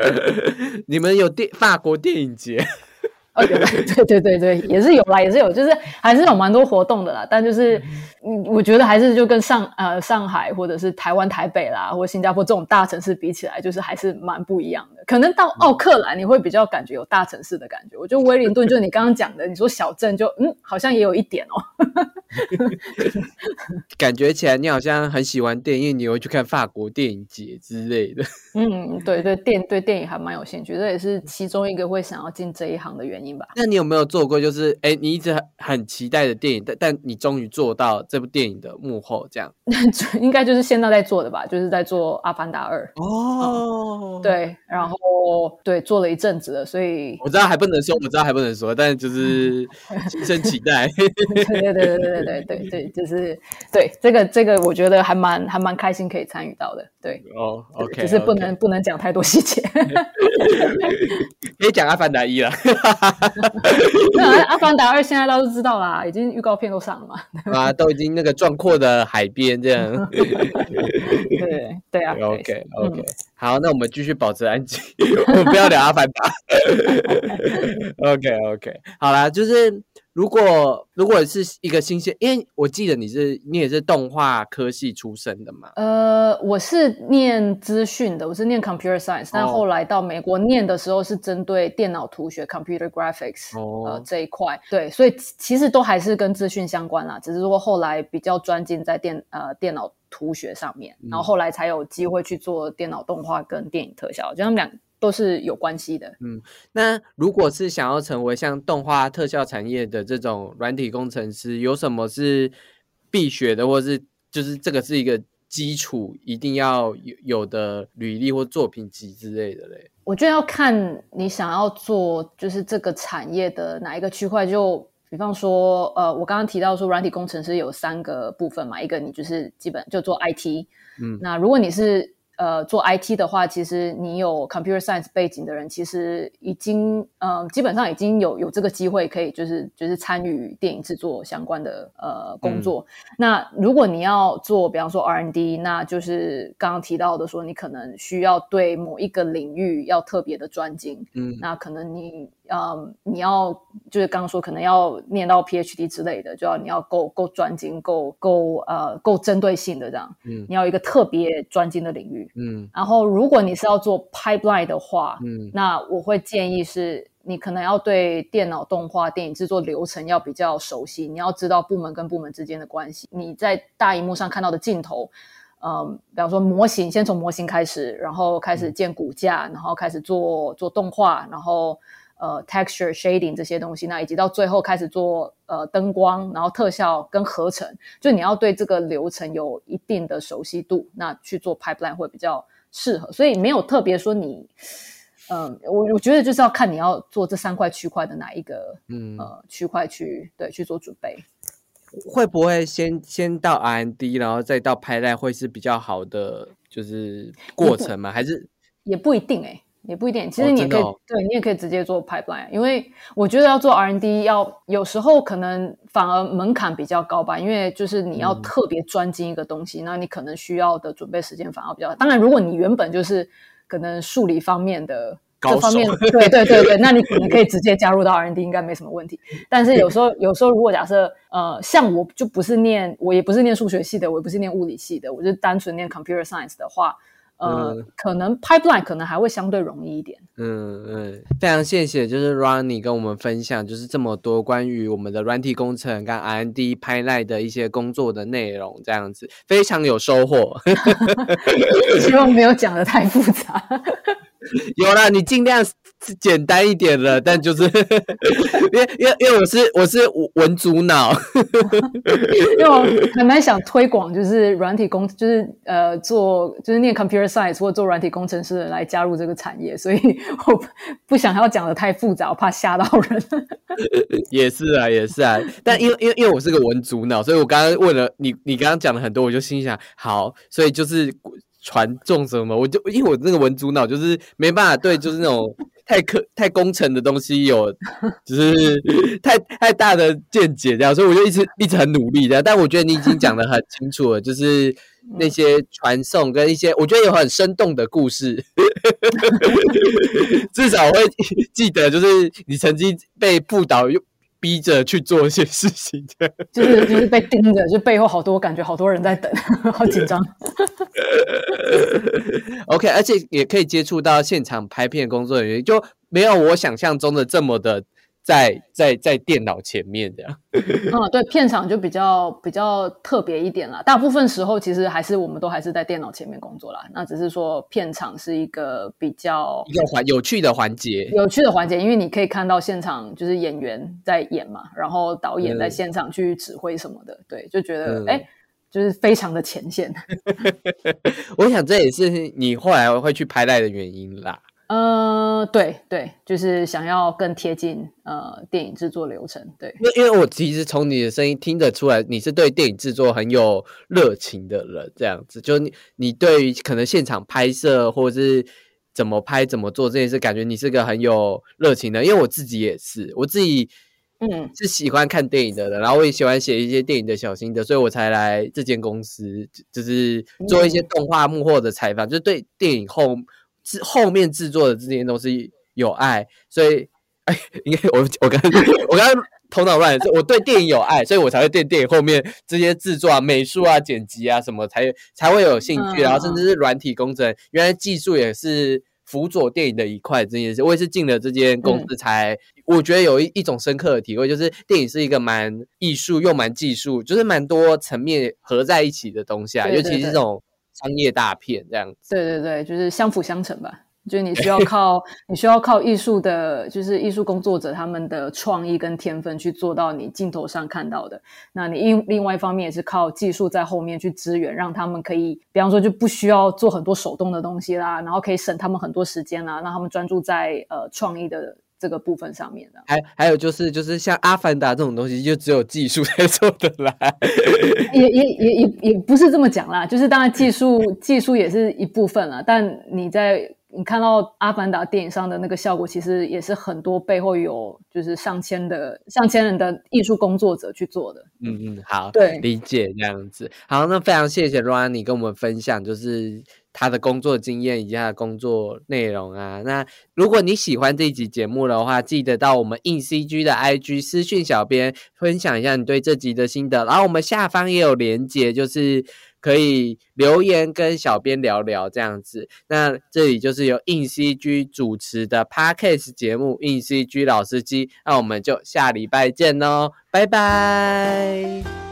*laughs* 你们有电法国电影节？哦，*laughs* 对对对对，也是有啦，也是有，就是还是有蛮多活动的啦。但就是，嗯，我觉得还是就跟上呃上海或者是台湾台北啦，或者新加坡这种大城市比起来，就是还是蛮不一样的。可能到奥克兰你会比较感觉有大城市的感觉。我觉得威灵顿就是你刚刚讲的，你说小镇就嗯，好像也有一点哦。*laughs* *laughs* 感觉起来你好像很喜欢电影，你会去看法国电影节之类的。嗯，对对，电对电影还蛮有兴趣，这也是其中一个会想要进这一行的原因吧。那你有没有做过？就是哎，你一直很很期待的电影，但但你终于做到这部电影的幕后，这样 *laughs* 应该就是现在在做的吧？就是在做《阿凡达二》哦，对，然后对做了一阵子了，所以我知道还不能说，我知道还不能说，但就是 *laughs* 心生期待。对对对对对对对对，就是对这个这个，我觉得还蛮还蛮开心可以参与到的。对哦，OK，只是不能不能讲太多细节，*laughs* 可以讲《阿凡达一》了。那阿凡达二现在大家都知道啦，已经预告片都上了嘛。*laughs* 啊，都已经那个壮阔的海边这样。对对啊。OK OK，好，那我们继续保持安静，*laughs* 我们不要聊阿凡达。*laughs* OK OK，好啦，就是。如果如果是一个新鲜，因为我记得你是你也是动画科系出身的嘛？呃，我是念资讯的，我是念 computer science，但后来到美国念的时候是针对电脑图学 computer graphics 呃这一块，对，所以其实都还是跟资讯相关啦，只是说后来比较专精在电呃电脑图学上面，然后后来才有机会去做电脑动画跟电影特效，就他们两。都是有关系的。嗯，那如果是想要成为像动画特效产业的这种软体工程师，有什么是必学的，或是就是这个是一个基础，一定要有有的履历或作品集之类的嘞？我觉得要看你想要做就是这个产业的哪一个区块。就比方说，呃，我刚刚提到说软体工程师有三个部分嘛，一个你就是基本就做 IT，嗯，那如果你是呃，做 IT 的话，其实你有 computer science 背景的人，其实已经，嗯，基本上已经有有这个机会可以，就是就是参与电影制作相关的呃工作。那如果你要做，比方说 R&D，那就是刚刚提到的，说你可能需要对某一个领域要特别的专精。嗯，那可能你。嗯，你要就是刚刚说可能要念到 PhD 之类的，就要你要够够专精，够够呃够针对性的这样，嗯，你要一个特别专精的领域，嗯，然后如果你是要做 pipeline 的话，嗯，那我会建议是你可能要对电脑动画电影制作流程要比较熟悉，你要知道部门跟部门之间的关系，你在大荧幕上看到的镜头。嗯，比方说模型，先从模型开始，然后开始建骨架，然后开始做做动画，然后呃 texture shading 这些东西，那以及到最后开始做呃灯光，然后特效跟合成，就你要对这个流程有一定的熟悉度，那去做 pipeline 会比较适合。所以没有特别说你，嗯，我我觉得就是要看你要做这三块区块的哪一个，嗯呃区块去对去做准备。会不会先先到 R&D，然后再到拍赖，会是比较好的就是过程吗？还是也不一定哎，也不一定。其实你也可以，对你也可以直接做 pipeline，因为我觉得要做 R&D，要有时候可能反而门槛比较高吧，因为就是你要特别专精一个东西，那你可能需要的准备时间反而比较。当然，如果你原本就是可能数理方面的。这方面，对对对对，*laughs* 那你可能可以直接加入到 R&D，应该没什么问题。但是有时候，有时候如果假设，呃，像我就不是念，我也不是念数学系的，我也不是念物理系的，我就单纯念 Computer Science 的话，呃，可能 Pipeline 可能还会相对容易一点。嗯嗯，非常谢谢，就是 Ronnie 跟我们分享，就是这么多关于我们的软体工程跟 R&D Pipeline 的一些工作的内容，这样子非常有收获。*laughs* *laughs* 希望没有讲的太复杂。*laughs* 有啦，你尽量简单一点了，但就是因为因为因为我是我是文组脑，*laughs* 因为我还蛮想推广，就是软体工，就是呃做就是念 computer science 或做软体工程师的来加入这个产业，所以我不想要讲的太复杂，我怕吓到人。*laughs* 也是啊，也是啊，但因为因为因为我是个文组脑，所以我刚刚问了你，你刚刚讲了很多，我就心想好，所以就是。传种什么？我就因为我那个文主脑就是没办法对，*laughs* 就是那种太科太工程的东西有，就是太太大的见解这样，所以我就一直一直很努力这样。但我觉得你已经讲的很清楚了，*laughs* 就是那些传送跟一些，我觉得有很生动的故事，*laughs* 至少会记得，就是你曾经被布导用。逼着去做一些事情，就是就是被盯着，就背后好多感觉，好多人在等，*laughs* 好紧张。*laughs* OK，而且也可以接触到现场拍片工作人员，就没有我想象中的这么的。在在在电脑前面这样，*laughs* 嗯，对，片场就比较比较特别一点啦。大部分时候其实还是我们都还是在电脑前面工作啦。那只是说片场是一个比较一个环有趣的环节，有趣的环节，因为你可以看到现场就是演员在演嘛，然后导演在现场去指挥什么的，对，就觉得哎，就是非常的前线。*laughs* 我想这也是你后来会去拍赖的原因啦。呃，对对，就是想要更贴近呃电影制作流程。对，因因为我其实从你的声音听得出来，你是对电影制作很有热情的人。这样子，就你你对于可能现场拍摄或者是怎么拍怎么做这件事，感觉你是个很有热情的。因为我自己也是，我自己嗯是喜欢看电影的人，然后我也喜欢写一些电影的小心得，所以我才来这间公司，就是做一些动画幕后的采访，就对电影后。是后面制作的这些东西有爱，所以哎，应该我我刚我刚刚头脑乱，我对电影有爱，所以我才会对电影后面这些制作啊、美术啊、剪辑啊什么才才会有兴趣，然后甚至是软体工程，原来技术也是辅佐电影的一块这件事。我也是进了这间公司才，我觉得有一一种深刻的体会，就是电影是一个蛮艺术又蛮技术，就是蛮多层面合在一起的东西啊，尤其是这种。商业大片这样子，对对对，就是相辅相成吧。就是你需要 *laughs* 靠你需要靠艺术的，就是艺术工作者他们的创意跟天分去做到你镜头上看到的。那你另另外一方面也是靠技术在后面去支援，让他们可以，比方说就不需要做很多手动的东西啦，然后可以省他们很多时间啦，让他们专注在呃创意的。这个部分上面的，还还有就是就是像阿凡达这种东西，就只有技术 *laughs* 才做得来，也也也也也不是这么讲啦，就是当然技术技术也是一部分了，但你在你看到阿凡达电影上的那个效果，其实也是很多背后有就是上千的上千人的艺术工作者去做的。嗯嗯，好，对，理解这样子。好，那非常谢谢 Ronnie 跟我们分享，就是他的工作经验以及他的工作内容啊。那如果你喜欢这一集节目的话，记得到我们硬 CG 的 IG 私讯小编分享一下你对这集的心得。然后我们下方也有连接，就是可以留言跟小编聊聊这样子。那这里就是由硬 CG 主持的 Podcast 节目硬 CG 老司机，那我们就下礼拜见喽，拜拜。